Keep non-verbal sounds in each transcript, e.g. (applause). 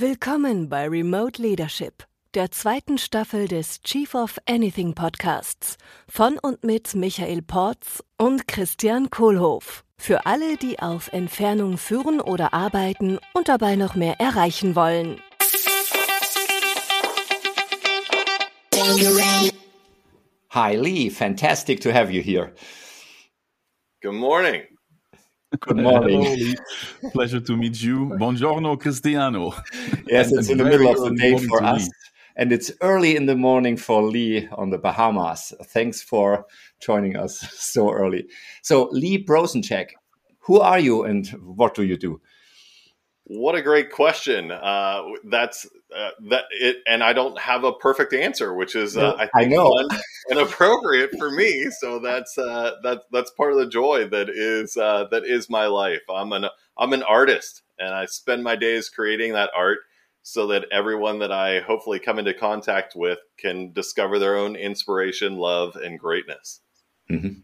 Willkommen bei Remote Leadership, der zweiten Staffel des Chief of Anything Podcasts von und mit Michael Porz und Christian Kohlhoff. Für alle, die auf Entfernung führen oder arbeiten und dabei noch mehr erreichen wollen. Hi, Lee. Fantastic to have you here. Good morning. Good uh, morning. Hello, Pleasure to meet you. (laughs) Buongiorno, Cristiano. Yes, And- it's in the middle of the day for us, me. and it's early in the morning for Lee on the Bahamas. Thanks for joining us (laughs) so early. So, Lee Brosencheck, who are you and what do you do? What a great question. Uh, that's uh, that it, and I don't have a perfect answer, which is uh, I I know. and appropriate for me. So that's uh, that that's part of the joy that is uh, that is my life. I'm an I'm an artist, and I spend my days creating that art so that everyone that I hopefully come into contact with can discover their own inspiration, love, and greatness. Mhm.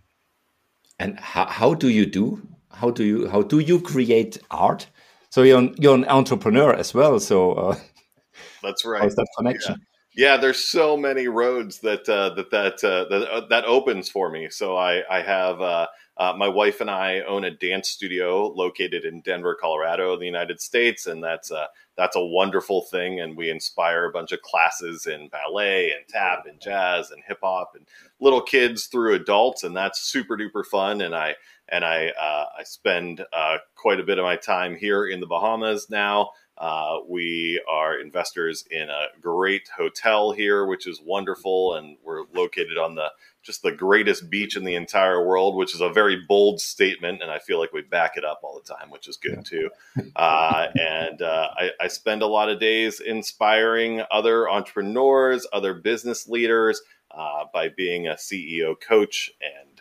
And how, how do you do? How do you how do you create art? So you're an, you're an entrepreneur as well. So uh, (laughs) That's right. how's that connection? Yeah, there's so many roads that uh, that that uh, that, uh, that opens for me. So I I have uh, uh, my wife and I own a dance studio located in Denver, Colorado, in the United States, and that's uh, that's a wonderful thing. And we inspire a bunch of classes in ballet and tap and jazz and hip hop and little kids through adults, and that's super duper fun. And I and I uh, I spend uh, quite a bit of my time here in the Bahamas now. Uh, we are investors in a great hotel here, which is wonderful, and we're located on the just the greatest beach in the entire world, which is a very bold statement, and I feel like we back it up all the time, which is good too. Uh, and uh, I, I spend a lot of days inspiring other entrepreneurs, other business leaders uh, by being a CEO coach and,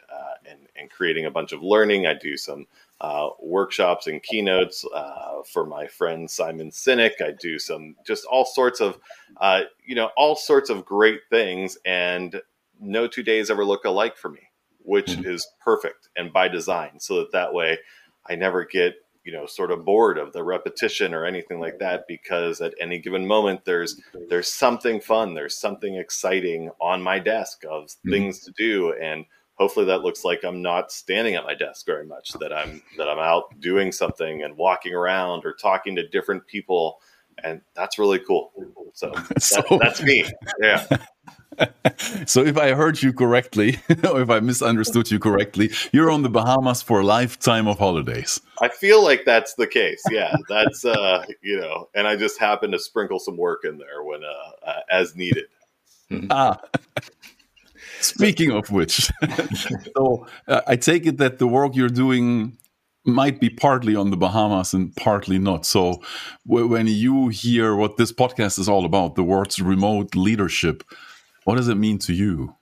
and and creating a bunch of learning. I do some uh, workshops and keynotes uh, for my friend Simon Sinek. I do some just all sorts of, uh, you know, all sorts of great things, and no two days ever look alike for me, which Mhm. is perfect and by design, so that that way I never get you know sort of bored of the repetition or anything like that because at any given moment there's there's something fun there's something exciting on my desk of Mhm. things to do and hopefully that looks like I'm not standing at my desk very much that I'm that I'm out doing something and walking around or talking to different people and that's really cool. So, (laughs) that, So- that's me. Yeah. (laughs) So if I heard you correctly, (laughs) or if I misunderstood you correctly, you're on the Bahamas for a lifetime of holidays. I feel like that's the case. Yeah that's uh you know and I just happen to sprinkle some work in there when uh, uh as needed. Ah. Speaking of which, (laughs) so uh, I take it that the work you're doing might be partly on the Bahamas and partly not. So when you hear what this podcast is all about, the words remote leadership, what does it mean to you?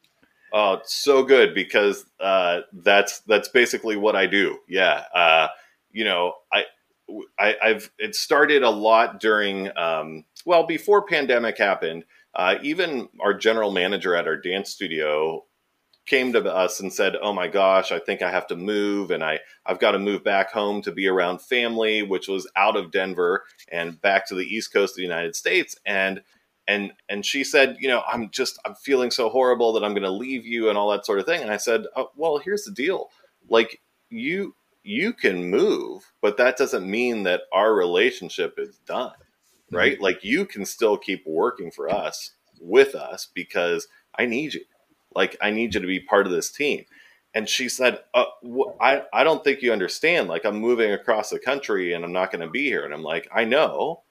Oh, so good because uh, that's that's basically what I do. Yeah, uh, you know, I, I I've it started a lot during um, well before pandemic happened. Uh, even our general manager at our dance studio came to us and said, "Oh my gosh, I think I have to move, and I I've got to move back home to be around family, which was out of Denver and back to the East Coast of the United States." And and and she said, "You know, I'm just I'm feeling so horrible that I'm going to leave you and all that sort of thing." And I said, oh, "Well, here's the deal. Like you you can move, but that doesn't mean that our relationship is done." Right? Like you can still keep working for us with us because I need you. Like i need you to be part of this team. And she said uh, wh- I, I don't think you understand. Like i'm moving across the country and i'm not going to be here. And i'm like i know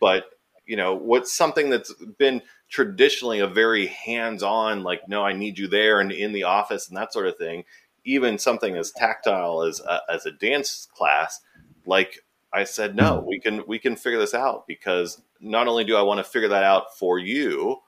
but you know what's something that's been traditionally a very hands-on like no i need you there and in the office and that sort of thing even something as tactile as a, as a dance class like i said no we can we can figure this out because not only do i want to figure that out for you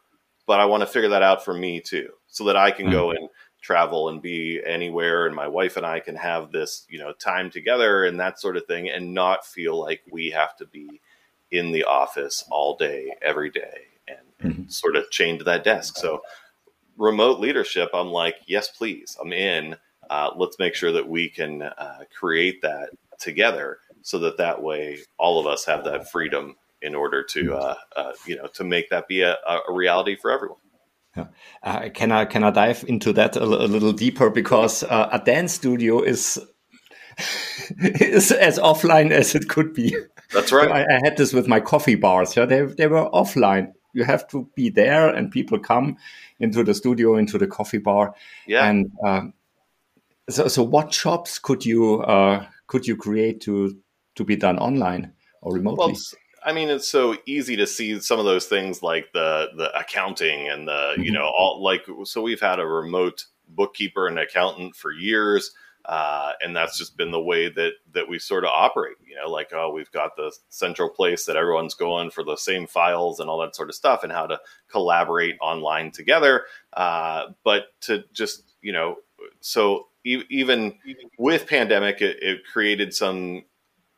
but I want to figure that out for me too, so that I can go and travel and be anywhere, and my wife and I can have this, you know, time together and that sort of thing, and not feel like we have to be in the office all day, every day, and, and sort of chained to that desk. So, remote leadership, I'm like, yes, please, I'm in. Uh, let's make sure that we can uh, create that together, so that that way all of us have that freedom in order to uh, uh, you know to make that be a, a reality for everyone. Uh, can I can I dive into that a, a little deeper because uh, a dance studio is (laughs) is as offline as it could be. That's right. I, I, had this with my coffee bars. Yeah, they they were offline. You have to be there, and people come into the studio, into the coffee bar. Yeah. And uh, so, so what shops could you uh, could you create to to be done online or remotely? Well, I mean, it's so easy to see some of those things like the the accounting and the mm-hmm. you know all like so we've had a remote bookkeeper and accountant for years. Uh, and that's just been the way that that we sort of operate. You know, like oh, we've got the central place that everyone's going for the same files and all that sort of stuff, and how to collaborate online together. Uh, but to just you know, so e- even with pandemic, it, it created some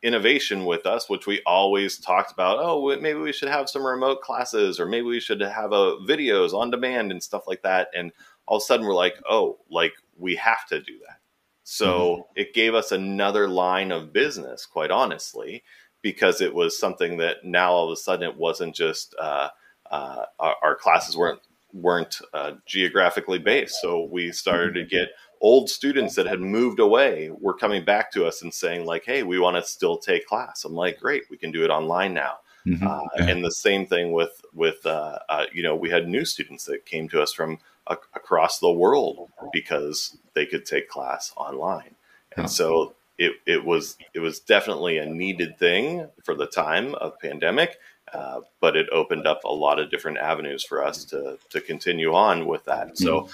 innovation with us, which we always talked about. Oh, maybe we should have some remote classes, or maybe we should have a videos on demand and stuff like that. And all of a sudden, we're like, oh, like we have to do that. So mm-hmm. it gave us another line of business, quite honestly, because it was something that now all of a sudden it wasn't just uh, uh, our, our, classes weren't weren't uh, geographically based. So we started to get old students that had moved away were coming back to us and saying like, "Hey, we want to still take class." I'm like, "Great, we can do it online now." Mm-hmm. Uh, and the same thing with with uh, uh, you know we had new students that came to us from a- across the world because they could take class online, and so it it was it was definitely a needed thing for the time of pandemic. Uh, but it opened up a lot of different avenues for us to to continue on with that. So mm-hmm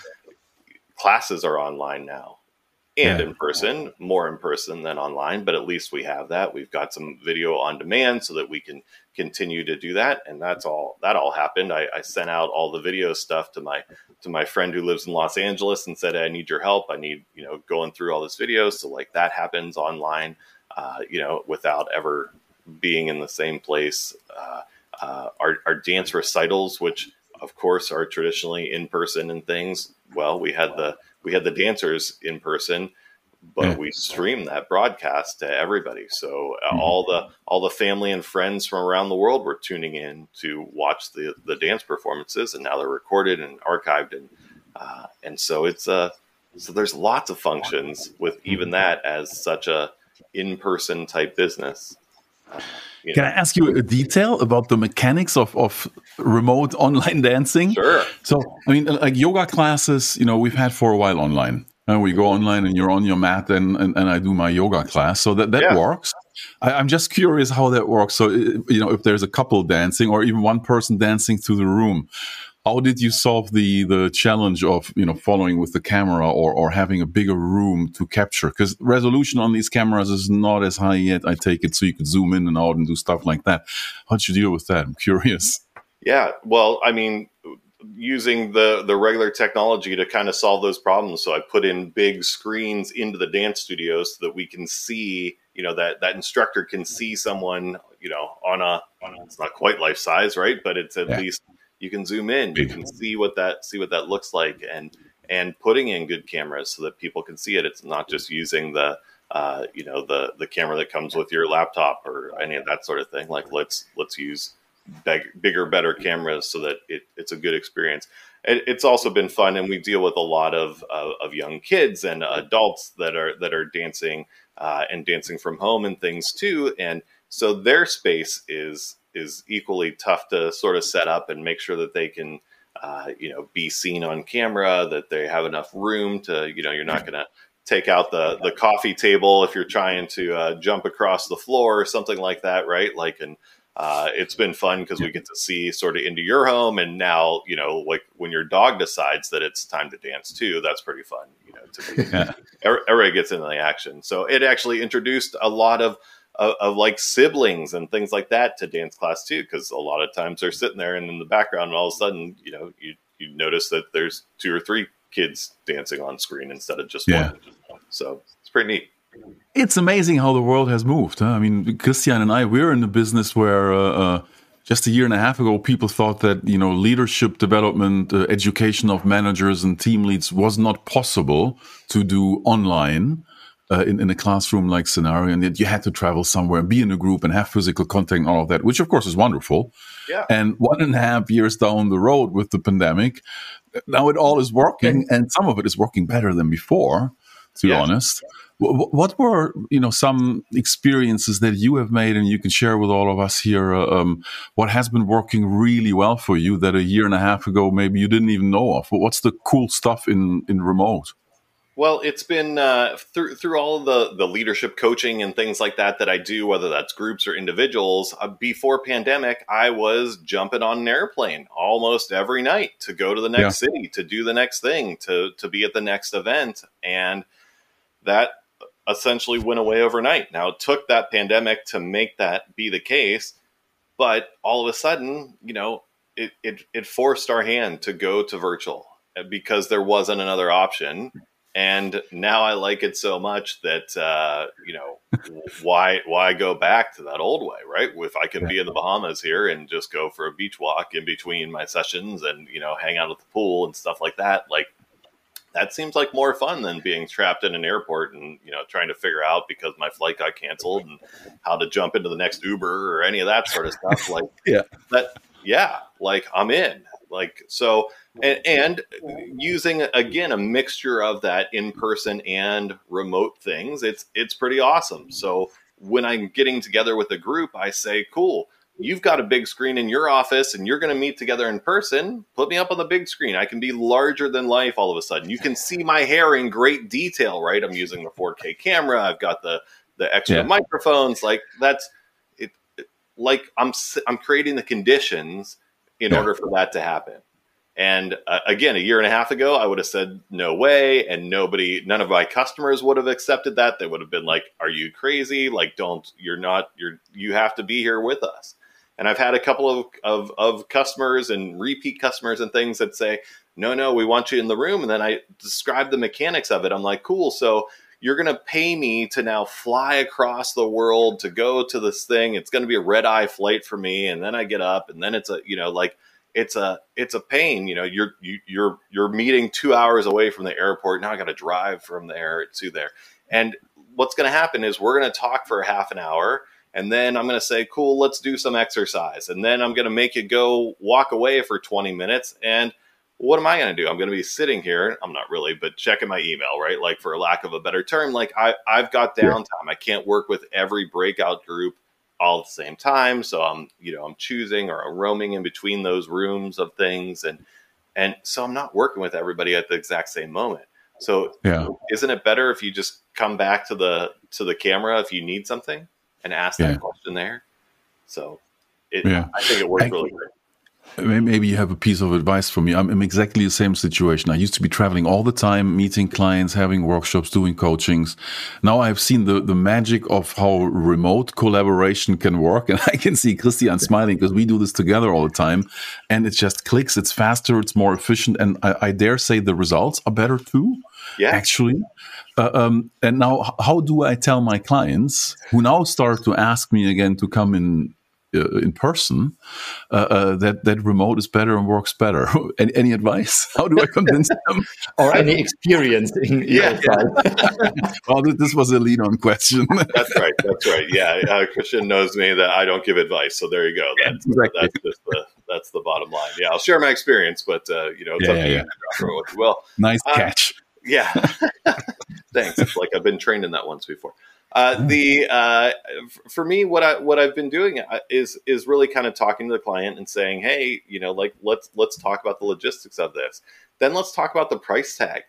classes are online now and yeah. in person, more in person than online, but at least we have that. We've got some video on demand so that we can continue to do that. And that's all that all happened. I, I, sent out all the video stuff to my to my friend who lives in Los Angeles and said, I need your help. I need, you know, going through all this video. So like that happens online, uh, you know, without ever being in the same place. Uh, uh, our, our dance recitals, which of course are traditionally in person and things well, we had the we had the dancers in person, but yeah. we streamed that broadcast to everybody. So uh, mm-hmm. all the all the family and friends from around the world were tuning in to watch the the dance performances, and now they're recorded and archived, and uh, and so it's uh so there's lots of functions with even that as such a in person type business. Uh, you know. Can I ask you a detail about the mechanics of, of remote (laughs) online dancing? Sure. So, I mean, like yoga classes, you know, we've had for a while online. And we go online and you're on your mat and, and, and I do my yoga class. So that, that yeah. works. I, am just curious how that works. So, you know, if there's a couple dancing or even one person dancing through the room, how did you solve the the challenge of you know following with the camera or or having a bigger room to capture because resolution on these cameras is not as high yet i take it so you could zoom in and out and do stuff like that how'd you deal with that i'm curious yeah well i mean using the the regular technology to kind of solve those problems. So i put in big screens into the dance studios so that we can see you know that that instructor can see someone you know on a, on a it's not quite life size right? But it's at yeah. least you can zoom in you can see what that see what that looks like and and putting in good cameras so that people can see it. It's not just using the uh, you know the the camera that comes with your laptop or any of that sort of thing. Like let's let's use big, bigger better cameras so that it, it's a good experience. It, it's also been fun and we deal with a lot of of young kids and adults that are that are dancing uh, and dancing from home and things too and so their space is is equally tough to sort of set up and make sure that they can uh, you know be seen on camera that they have enough room to you know you're not going to take out the the coffee table if you're trying to uh, jump across the floor or something like that right? Like and uh, it's been fun because we get to see sort of into your home and now you know like when your dog decides that it's time to dance too that's pretty fun you know to (laughs) be, yeah. everybody gets into the action so it actually introduced a lot of of, of, like siblings and things like that to dance class too because a lot of times they're sitting there and in the background and all of a sudden you know you, you notice that there's two or three kids dancing on screen instead of just yeah. one so it's pretty neat it's amazing how the world has moved huh? i mean christian and i we're in a business where uh, uh, just a year and a half ago, people thought that you know leadership development, uh, education of managers and team leads was not possible to do online. uh, in, in a classroom like scenario and that you had to travel somewhere and be in a group and have physical contact and all of that, which of course is wonderful. Yeah. And one and a half years down the road with the pandemic, now it all is working and some of it is working better than before, to be honest. What were you know some experiences that you have made and you can share with all of us here? Uh, um, what has been working really well for you that a year and a half ago maybe you didn't even know of? What's the cool stuff in in remote? Well, it's been uh, through through all the the leadership coaching and things like that that I do, whether that's groups or individuals. Uh, before pandemic, I was jumping on an airplane almost every night to go to the next yeah. city, to do the next thing, to to be at the next event, and that essentially went away overnight. Now, it took that pandemic to make that be the case, but all of a sudden, you know, it, it, it forced our hand to go to virtual because there wasn't another option. And now I like it so much that uh, you know (laughs) why why go back to that old way, right? If I can be in the Bahamas here and just go for a beach walk in between my sessions and you know hang out at the pool and stuff like that, like that seems like more fun than being trapped in an airport and you know trying to figure out because my flight got canceled and how to jump into the next Uber or any of that sort of stuff. (laughs) Like, yeah, that yeah, like I'm in. Like so, and, and using again a mixture of that in person and remote things. It's it's pretty awesome. So when I'm getting together with a group, I say, cool you've got a big screen in your office and you're going to meet together in person, put me up on the big screen. I can be larger than life all of a sudden. You can (laughs) see my hair in great detail, right? I'm using the 4K camera. I've got the the extra yeah. microphones. Like that's it, it, Like I'm I'm creating the conditions in yeah. order for that to happen. And uh, again, a year and a half ago, I would have said no way, and nobody, none of my customers would have accepted that. They would have been like, "Are you crazy? Like, don't you're not you're you have to be here with us." And I've had a couple of, of, of customers and repeat customers and things that say, no, no, we want you in the room. And then I describe the mechanics of it. I'm like, cool. So you're going to pay me to now fly across the world to go to this thing. It's going to be a red eye flight for me. And then I get up and then it's a, you know, like, it's a it's a pain you know you're you, are you're you're meeting two hours away from the airport now i got to drive from there to there and what's going to happen is we're going to talk for a half an hour and then I'm going to say, cool, let's do some exercise. And then I'm going to make you go walk away for 20 minutes. And what am I going to do? I'm going to be sitting here. I'm not really, but checking my email, right? Like, for lack of a better term, like I, I've got downtime. I can't work with every breakout group all at the same time. So I'm, you know, I'm choosing or I'm roaming in between those rooms of things. And, and so I'm not working with everybody at the exact same moment. So yeah. isn't it better if you just come back to the, to the camera if you need something? And ask yeah. that question there. So it, yeah. I think it worked I, really great. Maybe you have a piece of advice for me. I'm in exactly the same situation. I used to be traveling all the time, meeting clients, having workshops, doing coachings. Now I've seen the, the magic of how remote collaboration can work. (laughs) And I can see Christian smiling because we do this together all the time. And it just clicks. It's faster. It's more efficient. And I, I dare say the results are better too. Yeah. Actually. Uh, um, and now, how do I tell my clients who now start to ask me again to come in uh, in person uh, uh, that that remote is better and works better? (laughs) any, any, advice? (laughs) How do I convince them? (laughs) or any experience? In, yeah. well, this was a lead-on question. that's right. That's right. Yeah, uh, Christian knows me that I don't give advice, so there you go. That's, exactly. that's just the that's the bottom line. Yeah, I'll share my experience, but uh, you know, it's yeah, up to yeah, you. Yeah. Well, nice catch. Yeah. Thanks. like I've been trained in that once before. Uh, the uh, for me, what I what I've been doing uh, is is really kind of talking to the client and saying, hey, you know, like let's let's talk about the logistics of this. Then let's talk about the price tag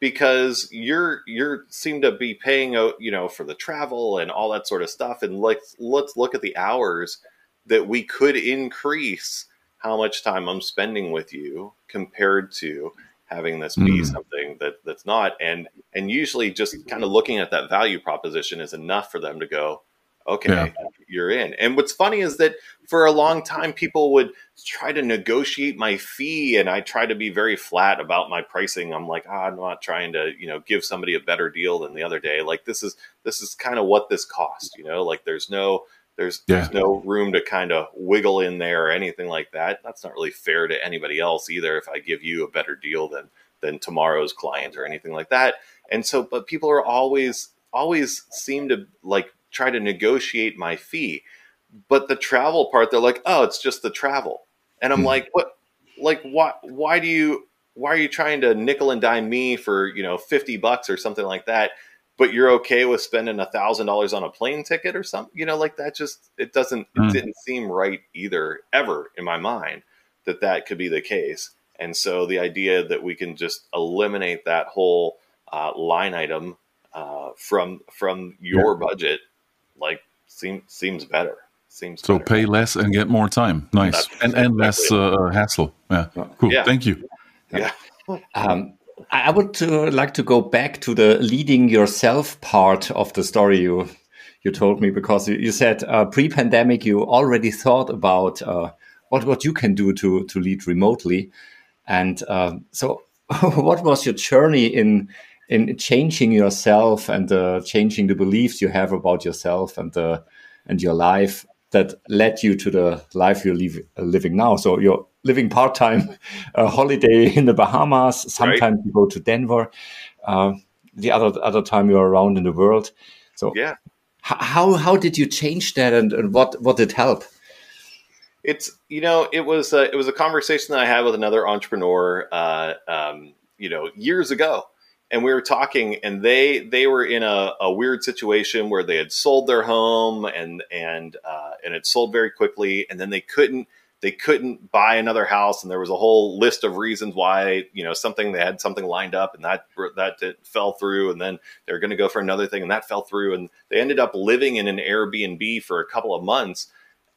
because you're you're seem to be paying out, you know, for the travel and all that sort of stuff. And let's let's look at the hours that we could increase how much time I'm spending with you compared to having this be mm. something that that's not. And and usually just kind of looking at that value proposition is enough for them to go okay yeah. you're in. And what's funny is that for a long time people would try to negotiate my fee and i try to be very flat about my pricing. I'm like oh, i'm not trying to you know give somebody a better deal than the other day. Like this is this is kind of what this cost you know? Like there's no there's yeah. there's no room to kind of wiggle in there or anything like that. That's not really fair to anybody else either. If I give you a better deal than than tomorrow's client or anything like that. And so, but people are always always seem to like try to negotiate my fee. But the travel part, they're like, oh, it's just the travel. And I'm mm. like, what? Like, why? Why do you? Why are you trying to nickel and dime me for you know fifty bucks or something like that? But you're okay with spending a thousand dollars on a plane ticket or something? You know, like that. Just it doesn't. Mm. It didn't seem right either, ever in my mind that that could be the case. And so the idea that we can just eliminate that whole uh, line item uh, from from your yeah. budget, like seems seems better. Seems so better. pay less and get more time. Nice That's and exactly and less uh, hassle. Yeah, cool. Yeah. Thank you. Yeah. (laughs) Um, I would uh, like to go back to the leading yourself part of the story you you told me because you, said uh, pre-pandemic you already thought about uh, what what you can do to to lead remotely, and um, so (laughs) what was your journey in in changing yourself and uh, changing the beliefs you have about yourself and uh, and your life that led you to the life you're uh, living now. So you're living part time, a holiday in the Bahamas. Sometimes right. you go to Denver. Uh, the other other time you're around in the world. So yeah, how how did you change that and, and what what did help? It's you know it was a, it was a conversation that I had with another entrepreneur, uh, um, you know, years ago and we were talking and they they were in a, a weird situation where they had sold their home and and uh, and it sold very quickly and then they couldn't they couldn't buy another house and there was a whole list of reasons why you know something they had something lined up and that that fell through and then they're going to go for another thing and that fell through and they ended up living in an Airbnb for a couple of months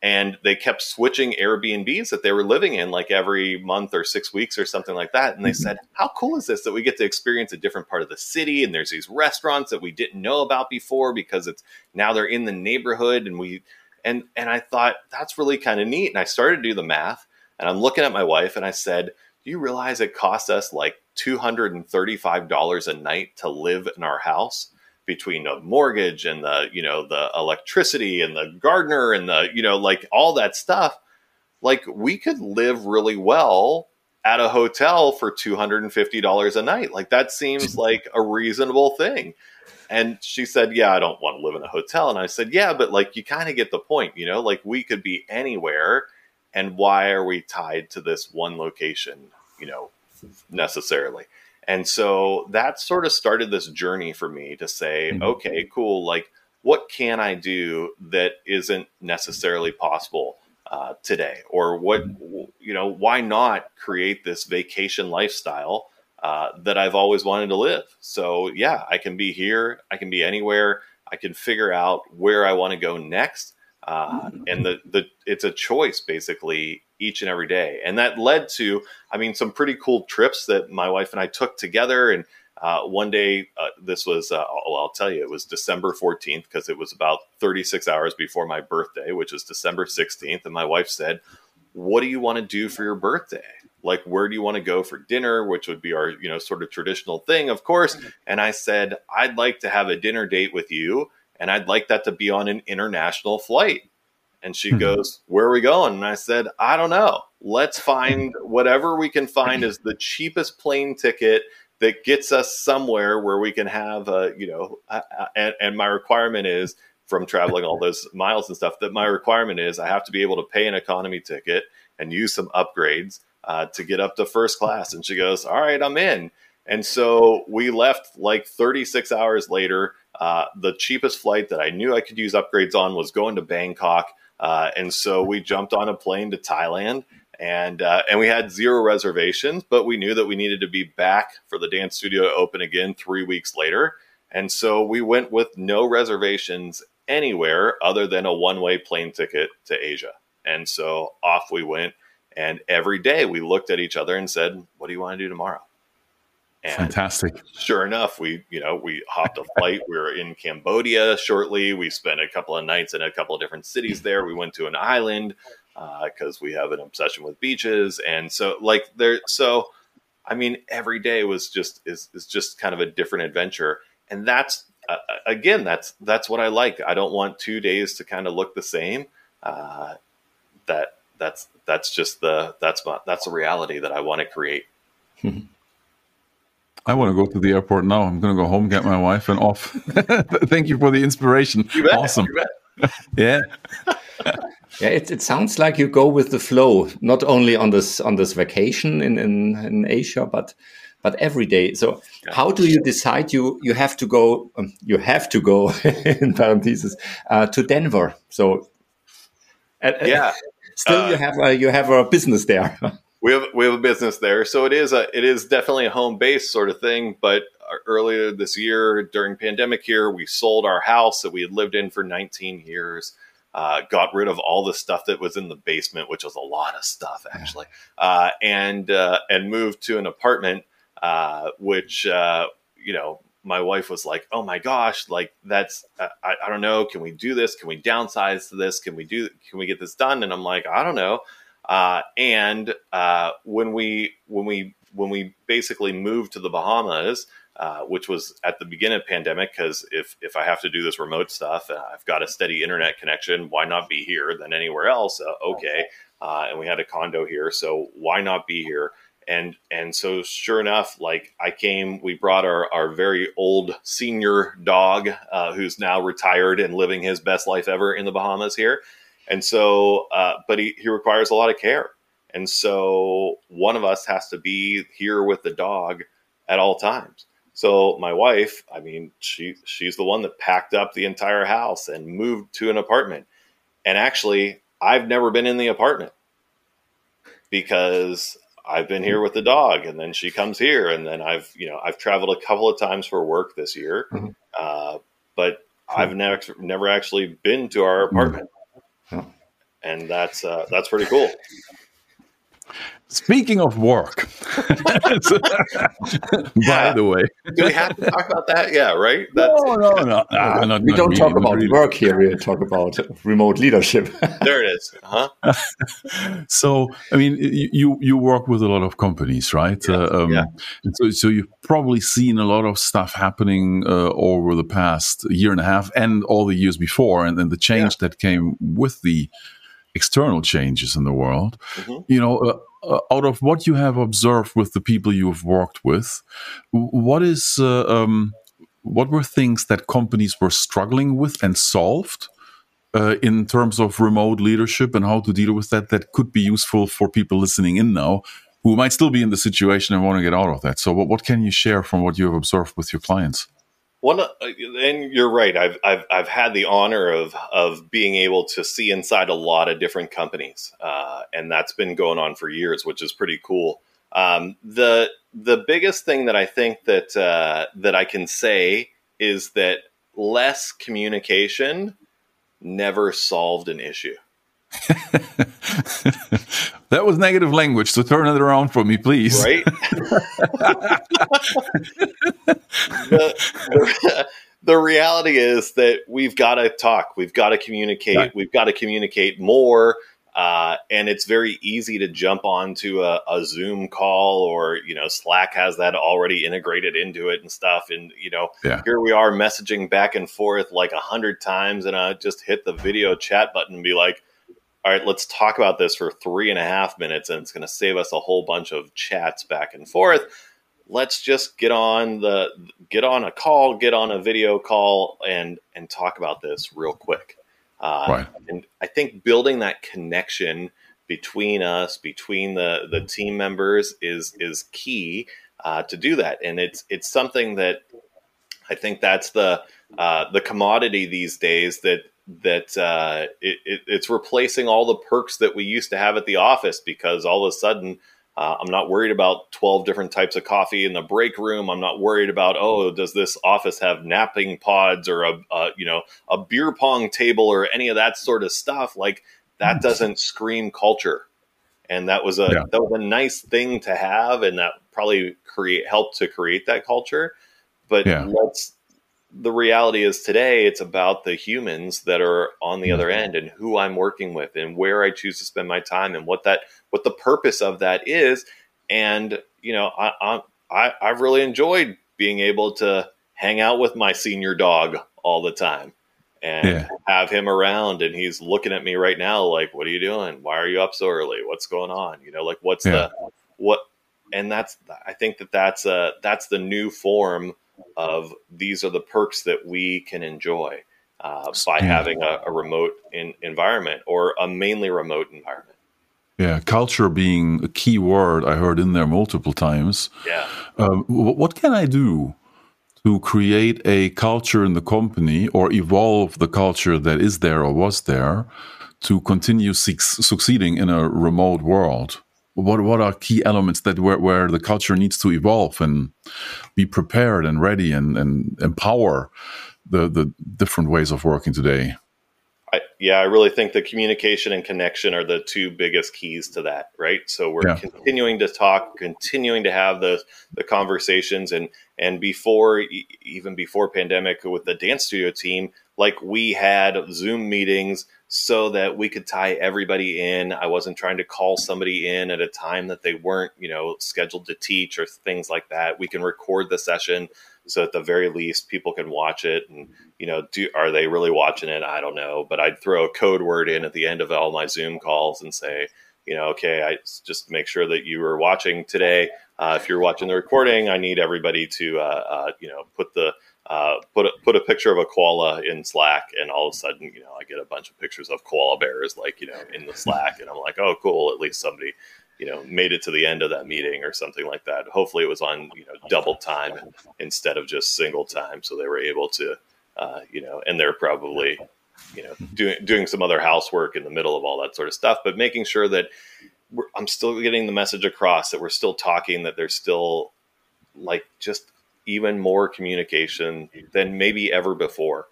and they kept switching Airbnbs that they were living in like every month or six weeks or something like that. And they mm-hmm. said, How cool is this that we get to experience a different part of the city? And there's these restaurants that we didn't know about before because it's now they're in the neighborhood. And we, and, and I thought that's really kind of neat. And I started to do the math and I'm looking at my wife and I said, Do you realize it costs us like $235 a night to live in our house? between the mortgage and the you know the electricity and the gardener and the you know like all that stuff like we could live really well at a hotel for $250 a night like that seems (laughs) like a reasonable thing and she said yeah i don't want to live in a hotel and i said yeah but like you kind of get the point you know like we could be anywhere and why are we tied to this one location you know necessarily and so that sort of started this journey for me to say, mm-hmm. okay, cool. Like, what can I do that isn't necessarily possible uh, today? Or what, mm-hmm. you know, why not create this vacation lifestyle uh, that I've always wanted to live? So, yeah, I can be here, I can be anywhere, I can figure out where I want to go next. Uh, mm-hmm. and the, the it's a choice basically each and every day. And that led to, I mean, some pretty cool trips that my wife and I took together. And uh, one day, uh, this was, uh, well, I'll tell you, it was December 14th because it was about 36 hours before my birthday, which was December 16th. And my wife said, What do you want to do for your birthday? Like, where do you want to go for dinner? Which would be our, you know, sort of traditional thing, of course. And I said, I'd like to have a dinner date with you. And I'd like that to be on an international flight. And she mm-hmm. goes, Where are we going? And I said, I don't know. Let's (laughs) find whatever we can find is the cheapest plane ticket that gets us somewhere where we can have a, you know, a, a, and, and my requirement is from traveling all those miles and stuff that my requirement is I have to be able to pay an economy ticket and use some upgrades uh, to get up to first class. And she goes, All right, I'm in. And so we left like 36 hours later. Uh, the cheapest flight that I knew I could use upgrades on was going to Bangkok. Uh, and so we jumped on a plane to Thailand and uh, and we had zero reservations, but we knew that we needed to be back for the dance studio to open again three weeks later. And so we went with no reservations anywhere other than a one way plane ticket to Asia. And so off we went. And every day we looked at each other and said, What do you want to do tomorrow? And Fantastic. Sure enough, we you know we hopped a flight. we were in Cambodia shortly. We spent a couple of nights in a couple of different cities there. We went to an island because uh, we have an obsession with beaches, and so like there. So I mean, every day was just is is just kind of a different adventure, and that's uh, again that's that's what I like. I don't want two days to kind of look the same. Uh, that that's that's just the that's my, that's the reality that I want to create. I want to go to the airport now. I'm going to go home, get my wife, and off. (laughs) Thank you for the inspiration. You bet, awesome. you bet. (laughs) yeah. (laughs) Yeah, it, it sounds like you go with the flow, not only on this on this vacation in, in, in Asia, but but every day. So how do you decide you you have to go um, you have to go in parentheses uh, to Denver? So uh, Yeah. Still Uh, you have a, you have a business there. (laughs) We have we have a business there, so it is a it is definitely a home base sort of thing. But earlier this year, during pandemic here, we sold our house that we had lived in for 19 years. Uh, got rid of all the stuff that was in the basement, which was a lot of stuff actually, uh, and uh, and moved to an apartment, uh, which uh, you know my wife was like, "Oh my gosh, like that's uh, I, I don't know. Can we do this? Can we downsize to this? Can we do? Can we get this done?" And I'm like, "I don't know." Uh, and uh, when we when we when we basically moved to the Bahamas, uh, which was at the beginning of pandemic, because if if I have to do this remote stuff, uh, I've got a steady internet connection. Why not be here than anywhere else? Uh, okay, uh, and we had a condo here, so why not be here? And and so sure enough, like I came, we brought our our very old senior dog, uh, who's now retired and living his best life ever in the Bahamas here. And so, uh, but he, he requires a lot of care. And so one of us has to be here with the dog at all times. So my wife, I mean, she she's the one that packed up the entire house and moved to an apartment. And actually, I've never been in the apartment because I've been here with the dog, and then she comes here, and then I've you know I've traveled a couple of times for work this year, Mhm. uh, but I've never never actually been to our apartment, Yeah. and that's uh, that's pretty cool. Speaking of work, (laughs) by the way, Do we have to talk about that? Yeah, right. That's, no, no, no, (laughs) ah, not- we don't talk not about really. work here. We talk about remote leadership. (laughs) There it is. Huh? So, I mean, you you work with a lot of companies, right? Yeah, Uh, um, yeah. So, so you've probably seen a lot of stuff happening uh, over the past year and a half, and all the years before, and then the change that came with the external changes in the world. Mhm. You know, uh, uh, out of what you have observed with the people you have worked with, what is uh, um, what were things that companies were struggling with and solved? uh, in terms of remote leadership and how to deal with that that could be useful for people listening in now who might still be in the situation and want to get out of that so what, what can you share from what you have observed with your clients One, uh, and you're right. I've, I've I've had the honor of of being able to see inside a lot of different companies, uh, and that's been going on for years, which is pretty cool. Um, the the biggest thing that I think that uh, that I can say is that less communication never solved an issue. (laughs) that was negative language so turn it around for me please right? (laughs) the, (laughs) the, reality is that we've got to talk, we've got to communicate, Right. we've got to communicate more. Uh, and it's very easy to jump onto a, a Zoom call or, you know, Slack has that already integrated into it and stuff. And, you know, Yeah. here we are messaging back and forth like a hundred times. And I just hit the video chat button and be like, all right, let's talk about this for three and a half minutes, and it's going to save us a whole bunch of chats back and forth. Let's just get on the get on a call, get on a video call, and and talk about this real quick. Uh, Right. And I think building that connection between us, between the the team members, is is key uh, to do that. And it's it's something that I think that's the uh, the commodity these days that that uh, it, it, it's replacing all the perks that we used to have at the office because all of a sudden uh, I'm not worried about 12 different types of coffee in the break room. I'm not worried about oh does this office have napping pods or a, a you know a beer pong table or any of that sort of stuff like that doesn't scream culture and that was a Yeah. that was a nice thing to have and that probably create helped to create that culture but Yeah. let's the reality is today it's about the humans that are on the other mm-hmm. end and who I'm working with and where I choose to spend my time and what that what the purpose of that is. And you know I I I've really enjoyed being able to hang out with my senior dog all the time and Yeah. have him around and he's looking at me right now like what are you doing? Why are you up so early? What's going on? You know like what's Yeah. the what and that's I think that that's a that's the new form of these are the perks that we can enjoy uh, by having a, a remote in, environment or a mainly remote environment. Yeah, culture being a key word I heard in there multiple times. Yeah. Um, what can I do to create a culture in the company or evolve the culture that is there or was there to continue su succeeding in a remote world? What what are key elements that where, where the culture needs to evolve and be prepared and ready and, and empower the the different ways of working today? I, yeah, I really think the communication and connection are the two biggest keys to that, right? So we're yeah. continuing to talk, continuing to have the the conversations, and and before even before pandemic with the dance studio team, like we had Zoom meetings so that we could tie everybody in. I wasn't trying to call somebody in at a time that they weren't, you know, scheduled to teach or things like that. We can record the session so at the very least people can watch it and you know do are they really watching it i don't know but i'd throw a code word in at the end of all my zoom calls and say you know okay i just make sure that you are watching today uh, if you're watching the recording i need everybody to uh, uh, you know put the uh, put a, put a picture of a koala in Slack, and all of a sudden, you know, I get a bunch of pictures of koala bears, like you know, in the Slack, and I'm like, oh, cool. At least somebody you know made it to the end of that meeting or something like that. Hopefully, it was on you know double time instead of just single time, so they were able to uh, you know, and they're probably you know doing doing some other housework in the middle of all that sort of stuff, but making sure that I'm still getting the message across that we're still talking, that there's still like just even more communication than maybe ever before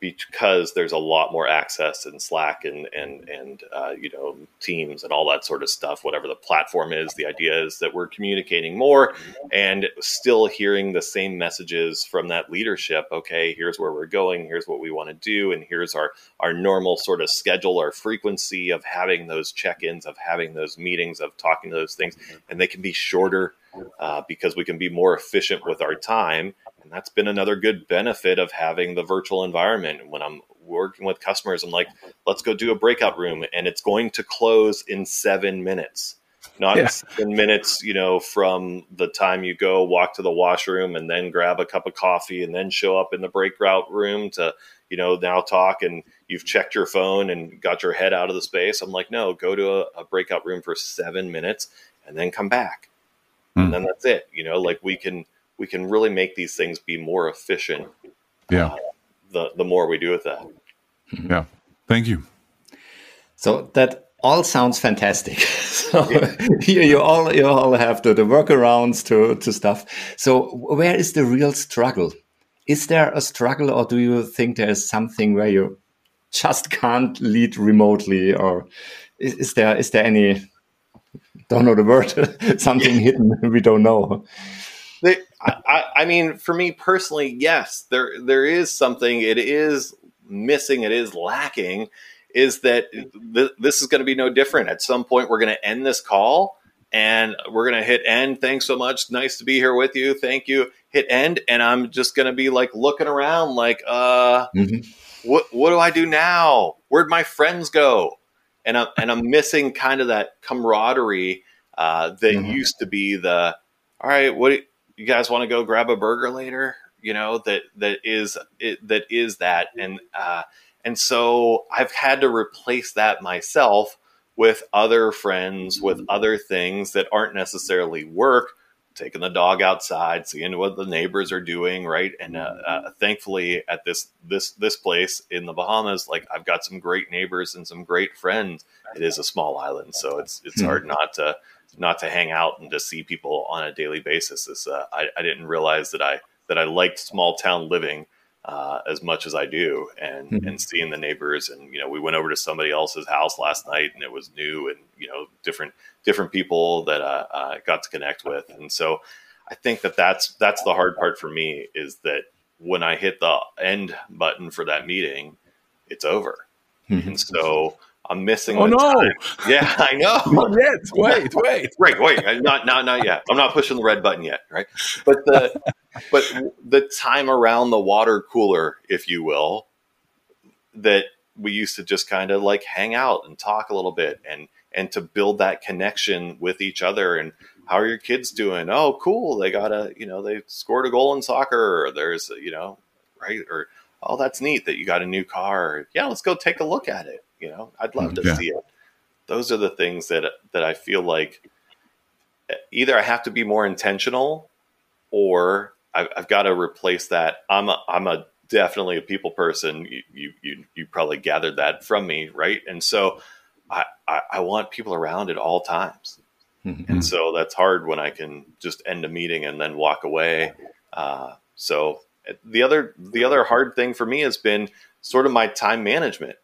because there's a lot more access in Slack and and and uh, you know Teams and all that sort of stuff. Whatever the platform is, the idea is that we're communicating more and still hearing the same messages from that leadership. Okay, here's where we're going. Here's what we want to do, and here's our our normal sort of schedule, our frequency of having those check-ins, of having those meetings, of talking to those things, and they can be shorter uh, because we can be more efficient with our time and that's been another good benefit of having the virtual environment. When I'm working with customers, I'm like, let's go do a breakout room, and it's going to close in seven minutes. Not yeah. seven minutes, you know, from the time you go walk to the washroom and then grab a cup of coffee and then show up in the breakout room to, you know, now talk and you've checked your phone and got your head out of the space. I'm like, no, go to a, a breakout room for seven minutes and then come back. Mm. And then that's it. You know, like we can we can really make these things be more efficient. Yeah. Uh, the the more we do with that. Yeah. Thank you. So that all sounds fantastic. (laughs) so (laughs) you, you all you all have the, the workarounds to to stuff. So where is the real struggle? Is there a struggle, or do you think there is something where you just can't lead remotely, or is, is there is there any don't know the word (laughs) something hidden we don't know? They, I, I mean, for me personally, yes, there there is something. It is missing. It is lacking. Is that th- this is going to be no different? At some point, we're going to end this call and we're going to hit end. Thanks so much. Nice to be here with you. Thank you. Hit end, and I'm just going to be like looking around, like, uh, mm-hmm. what what do I do now? Where'd my friends go? And I'm and I'm missing kind of that camaraderie uh, that mm-hmm. used to be the all right. What you guys want to go grab a burger later? You know that that is it, that is that, and uh, and so I've had to replace that myself with other friends, with other things that aren't necessarily work. Taking the dog outside, seeing what the neighbors are doing, right? And uh, uh, thankfully, at this this this place in the Bahamas, like I've got some great neighbors and some great friends. It is a small island, so it's it's hmm. hard not to not to hang out and to see people on a daily basis. Is uh, I, I, didn't realize that I that I liked small town living uh, as much as I do, and mm-hmm. and seeing the neighbors. And you know, we went over to somebody else's house last night, and it was new, and you know, different different people that uh, I uh, got to connect with. And so, I think that that's that's the hard part for me is that when I hit the end button for that meeting, it's over. Mm-hmm. And so I'm missing. Oh no! Time. Yeah, I know. (laughs) not yet. Wait, wait. (laughs) right, wait. Not, not, not yet. I'm not pushing the red button yet. Right, but the, (laughs) but the time around the water cooler, if you will, that we used to just kind of like hang out and talk a little bit and and to build that connection with each other and how are your kids doing? Oh, cool. They got a, you know, they scored a goal in soccer or there's, you know, right. Or, oh, that's neat that you got a new car. Yeah. Let's go take a look at it. You know, I'd love to yeah. see it. Those are the things that, that I feel like either I have to be more intentional or I've, I've got to replace that. I'm a, I'm a definitely a people person. You, you, you, you probably gathered that from me. Right. And so I, I, I want people around at all times Mm-hmm. And so that's hard when I can just end a meeting and then walk away. Uh, so the other the other hard thing for me has been sort of my time management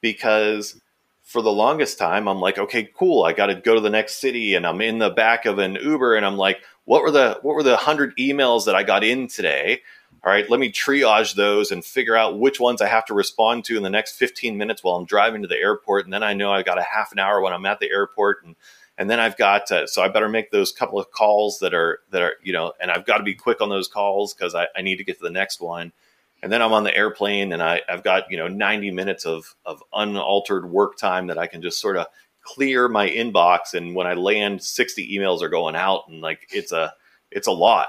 because for the longest time I'm like, okay, cool, I got to go to the next city and I'm in the back of an Uber and I'm like, what were the what were the 100 emails that I got in today? All right, let me triage those and figure out which ones I have to respond to in the next 15 minutes while I'm driving to the airport and then I know I got a half an hour when I'm at the airport and and then I've got to, so I better make those couple of calls that are that are you know, and I've got to be quick on those calls because I, I need to get to the next one. And then I'm on the airplane and I, I've got you know 90 minutes of of unaltered work time that I can just sort of clear my inbox. And when I land, 60 emails are going out, and like it's a it's a lot.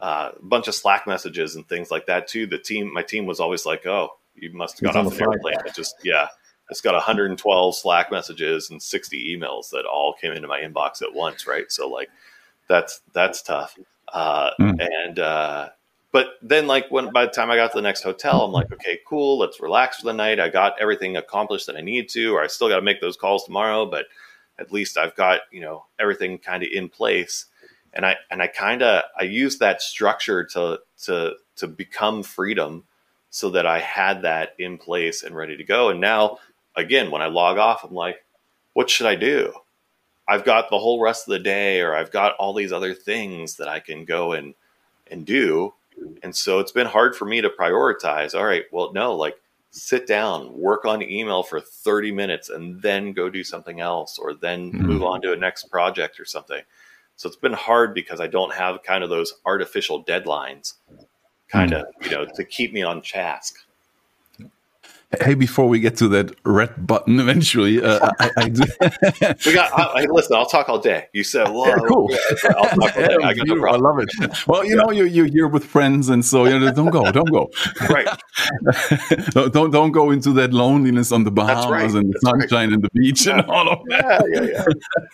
Uh, a bunch of Slack messages and things like that too. The team, my team was always like, "Oh, you must have got off the airplane." It just yeah, it's got 112 Slack messages and 60 emails that all came into my inbox at once, right? So like that's that's tough. Uh, mm. And uh, but then like when by the time I got to the next hotel, I'm like, okay, cool, let's relax for the night. I got everything accomplished that I need to, or I still got to make those calls tomorrow, but at least I've got you know everything kind of in place. And I and I kind of I use that structure to to to become freedom so that I had that in place and ready to go. And now again, when I log off, I'm like, what should I do? I've got the whole rest of the day, or I've got all these other things that I can go and and do. And so it's been hard for me to prioritize. All right, well, no, like sit down, work on email for 30 minutes, and then go do something else, or then mm-hmm. move on to a next project or something. So it's been hard because I don't have kind of those artificial deadlines, kind of, mm-hmm. you know, to keep me on task. Hey, before we get to that red button eventually, uh, (laughs) I, I do. we got. I, listen, I'll talk all day. You said, (laughs) "Well, yeah, cool." I'll talk all (laughs) day. I, got no I love it. Well, you yeah. know, you're, you're here with friends, and so you know, don't go, don't go. Right. don't, don't go into that loneliness on the Bahamas right. and the That's sunshine right. and the beach and all of that. Yeah,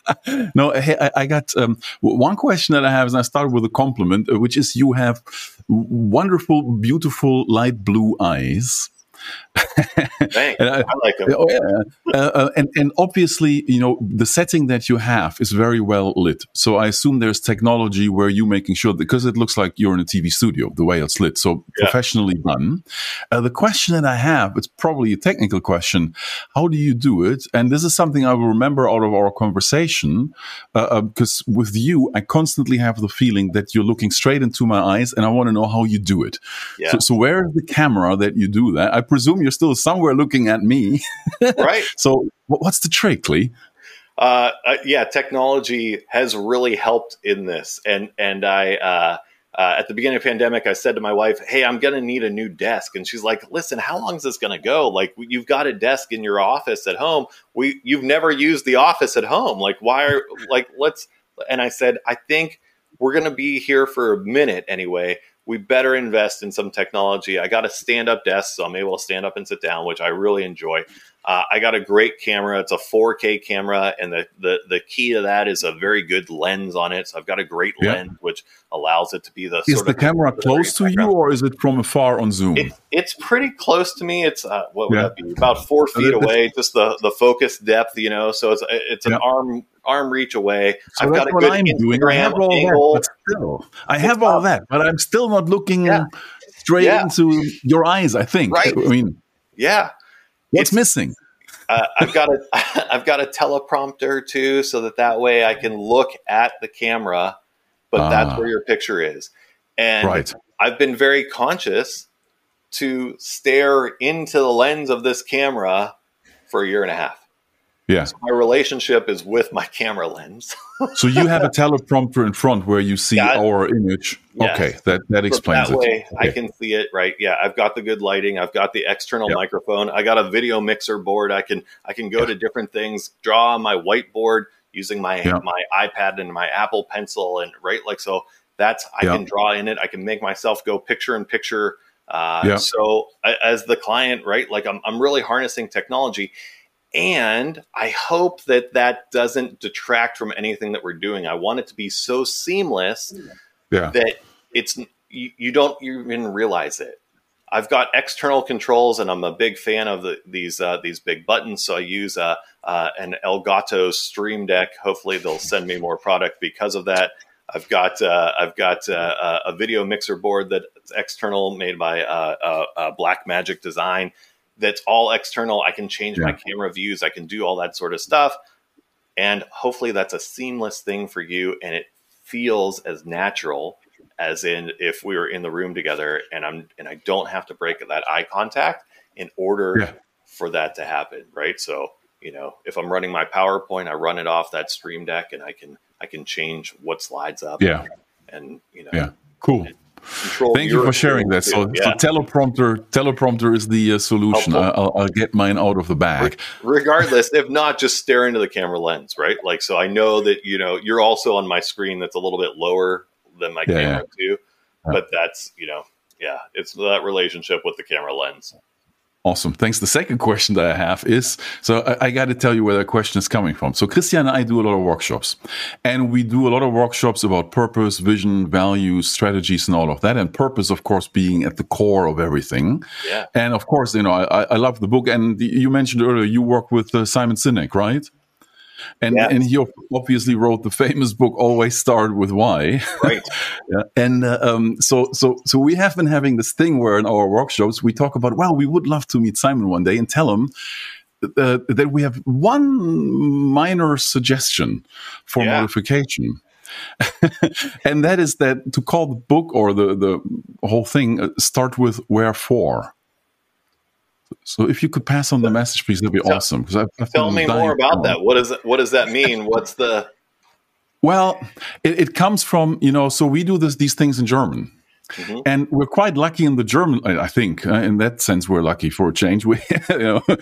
yeah, yeah. no, hey, I, I got um, one question that I have, and I start with a compliment, uh, which is you have wonderful, beautiful light blue eyes (laughs) I, I, like them. Oh, yeah. Uh, uh, and, and obviously, you know, the setting that you have is very well lit. So I assume there's technology where you're making sure, because it looks like you're in a TV studio, the way it's lit. So yeah. professionally done. Uh, the question that I have, it's probably a technical question. How do you do it? And this is something I will remember out of our conversation, because uh, uh, with you, I constantly have the feeling that you're looking straight into my eyes and I want to know how you do it. Yeah. So, so where is the camera that you do that? I presume you're still somewhere looking at me. (laughs) right. So, what's the trick, Lee? Uh, uh, yeah, technology has really helped in this, and and I. Uh, uh, at the beginning of the pandemic, I said to my wife, "Hey, I'm going to need a new desk," and she's like, "Listen, how long is this going to go? Like, you've got a desk in your office at home. We, you've never used the office at home. Like, why are like let's?" And I said, "I think we're going to be here for a minute anyway we better invest in some technology. I got a stand up desk, so I'm able to stand up and sit down, which I really enjoy. Uh, I got a great camera. It's a 4K camera, and the, the the key to that is a very good lens on it. So I've got a great yeah. lens, which allows it to be the. Is the camera close to you, or is it from afar on Zoom? It, it's pretty close to me. It's uh, what would yeah. that be? About four feet away. Just the the focus depth, you know. So it's it's an yeah. arm arm reach away. So I've got a good I'm Instagram doing. I have all angle. That, still, I have all that, but I'm still not looking straight into your eyes. I think. Right. I mean. Yeah. What's it's, missing? uh, I've got a (laughs) I've got a teleprompter too, so that that way I can look at the camera, but that's ah. where your picture is. And right. I've been very conscious to stare into the lens of this camera for a year and a half. Yeah. So my relationship is with my camera lens. so you have a (laughs) teleprompter in front where you see that, our image. Yes. Okay, that that explains so that way it. Okay. I can see it right. Yeah, I've got the good lighting. I've got the external yep. microphone. I got a video mixer board. I can I can go yeah. to different things, draw on my whiteboard, using my Yeah. my iPad and my Apple Pencil, and right, like so. That's I can draw in it. I can make myself go picture in picture. Uh. So a- as the client, right, like I'm I'm really harnessing technology, and I hope that that doesn't detract from anything that we're doing. I want it to be so seamless Yeah. that it's you, you don't even realize it. I've got external controls, and I'm a big fan of the, these uh, these big buttons. So I use uh, uh, an Elgato Stream Deck. Hopefully, they'll send me more product because of that. I've got uh, I've got uh, a video mixer board that's external, made by uh, uh, uh, Blackmagic Design. That's all external. I can change my camera views. I can do all that sort of stuff, and hopefully, that's a seamless thing for you, and it feels as natural as in if we were in the room together and I'm and I don't have to break that eye contact in order Yeah. for that to happen, right? So, you know, if I'm running my PowerPoint, I run it off that Stream Deck and I can I can change what slides up Yeah. and you know Yeah. Cool. Control Thank you for sharing that. So, too. so teleprompter, teleprompter is the uh, solution. I, I'll, I'll get mine out of the bag. regardless if not just stare into the camera lens right like so i know that you know you're also on my screen that's a little bit lower than my Yeah, camera too but that's you know yeah it's that relationship with the camera lens Awesome. Thanks. The second question that I have is so I, I got to tell you where that question is coming from. So Christian and I do a lot of workshops, and we do a lot of workshops about purpose, vision, values, strategies, and all of that. And purpose, of course, being at the core of everything. yeah And of course, you know, I, I love the book. And the, you mentioned earlier you work with uh, Simon Sinek, right? And Yes. and he obviously wrote the famous book "Always Start with Why." right (laughs) Yeah. And uh, um, so, so, so we have been having this thing where in our workshops we talk about, well, we would love to meet Simon one day and tell him uh, that we have one minor suggestion for Yeah. modification. (laughs) and that is that to call the book or the, the whole thing uh, start with wherefore. So if you could pass on the message, please, that'd be Tell- awesome. Because I've, I've Tell me more about that. What is it, what does that mean? What's the Well, it, it comes from you know. So we do this these things in German, Mhm. and we're quite lucky in the German. I I think uh, in that sense we're lucky for a change. (laughs) We, you know, uh,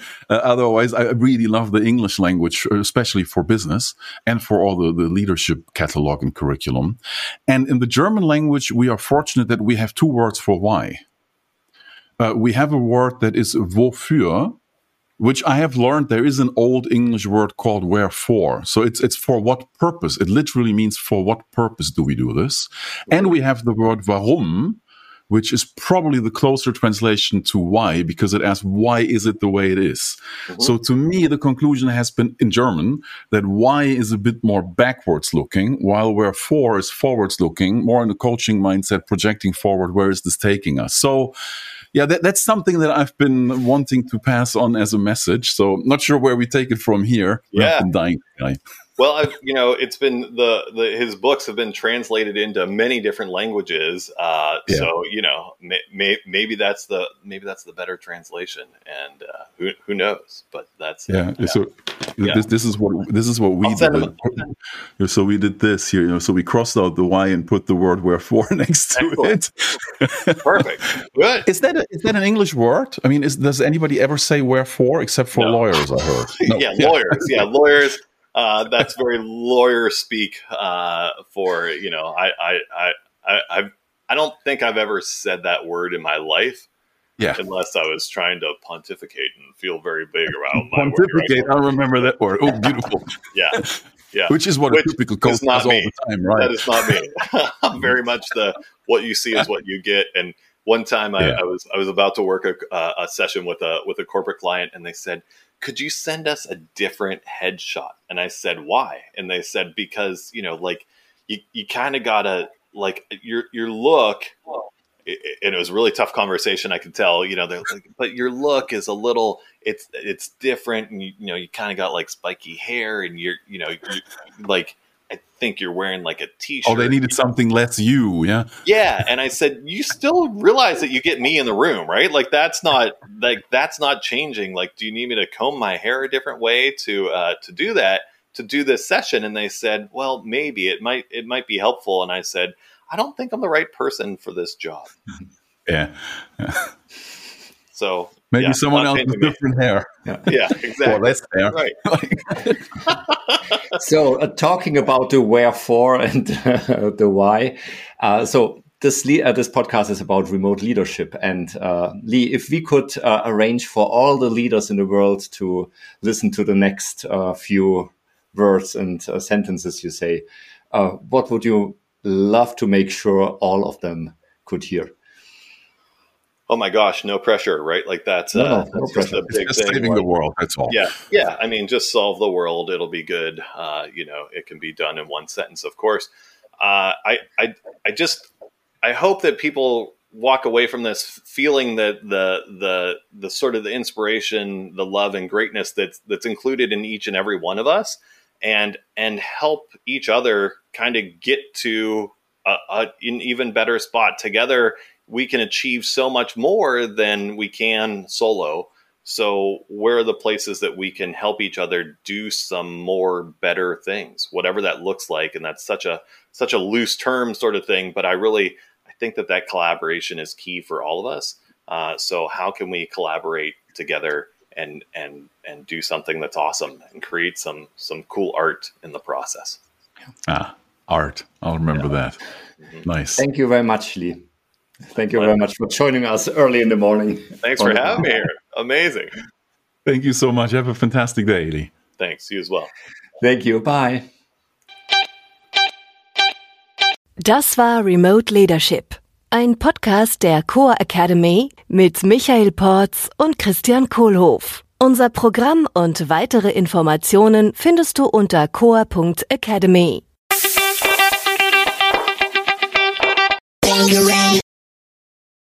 otherwise, I really love the English language, uh, especially for business and for all the, the leadership catalog and curriculum. And in the German language, we are fortunate that we have two words for why. Uh, we have a word that is wofür, which I have learned there is an old English word called wherefore. So it's it's for what purpose. It literally means for what purpose do we do this? And we have the word warum, which is probably the closer translation to why, because it asks why is it the way it is. So to me, the conclusion has been in German that why is a bit more backwards looking, while wherefore is forwards looking, more in the coaching mindset, projecting forward. Where is this taking us? So yeah, that, that's something that I've been wanting to pass on as a message. So not sure where we take it from here. Yeah. Dying. guy. Well, I've, you know, it's been the, the his books have been translated into many different languages. Uh, Yeah. So you know, may, may, maybe that's the maybe that's the better translation, and uh, who who knows? But that's Yeah. So Yeah. this this is what this is what we I'll did. (laughs) So we did this here. You know, so we crossed out the why and put the word wherefore (laughs) next to Excellent. it. perfect. Good. Is that a, is that an English word? I mean, is, does anybody ever say wherefore except for No. lawyers? I heard. (laughs) No. yeah, lawyers. Yeah, lawyers. Uh, that's very lawyer speak. Uh, for you know, I I I I I've, I don't think I've ever said that word in my life, Yeah. unless I was trying to pontificate and feel very big around my Pontificate. word. I remember that word. Oh, beautiful. Yeah, yeah. Which is what Which a typical coach does all the time, right? That is not me. (laughs) I'm very much the what you see is what you get. And one time I, Yeah. I was I was about to work a, uh, a session with a with a corporate client, and they said, "Could you send us a different headshot?" And I said, "Why?" And they said, "Because you know, like you you kind of gotta like your your look." And it was a really tough conversation. I could tell, you know, they're like, (laughs) but your look is a little, it's it's different, and you, you know, you kind of got like spiky hair, and you're, you know, you, like I think you're wearing like a t-shirt. Oh, they needed something less you, yeah. Yeah, and I said, you still realize that you get me in the room, right? Like that's not like that's not changing. Like, do you need me to comb my hair a different way to uh, to do that to do this session? And they said, well, maybe it might it might be helpful. And I said, I don't think I'm the right person for this job. (laughs) Yeah. So Maybe Yeah, someone else with painting me. different hair. Yeah, (laughs) exactly. Well, that's fair. right. (laughs) so uh, talking about the wherefore and uh, (laughs) the why uh, so this le- uh, this podcast is about remote leadership and uh, lee if we could uh, arrange for all the leaders in the world to listen to the next uh, few words and uh, sentences you say uh, what would you love to make sure all of them could hear Oh my gosh, no pressure, right? Like that's, No, uh, no, that's no just pressure. a big thing. saving like- the world. That's all. Yeah, yeah. I mean, just solve the world; it'll be good. Uh, you know, it can be done in one sentence, of course. Uh, I, I, I just, I hope that people walk away from this feeling that the the the sort of the inspiration, the love and greatness that's that's included in each and every one of us, and and help each other kind of get to a, a, an even better spot together. We can achieve so much more than we can solo. So, where are the places that we can help each other do some more better things, whatever that looks like? And that's such a such a loose term sort of thing, but I really I think that that collaboration is key for all of us. Uh, so, how can we collaborate together and and and do something that's awesome and create some some cool art in the process? Ah, art. I'll remember that. Nice. thank you very much lee thank you very much for joining us early in the morning Thanks for having me here. Amazing. Thank you so much. Have a fantastic day, Lee. Thanks. You as well. thank you bye Das war Remote Leadership, ein Podcast der Core Academy mit Michael Porz und Christian Kohlhoff. Unser Programm und weitere Informationen findest du unter core.academy.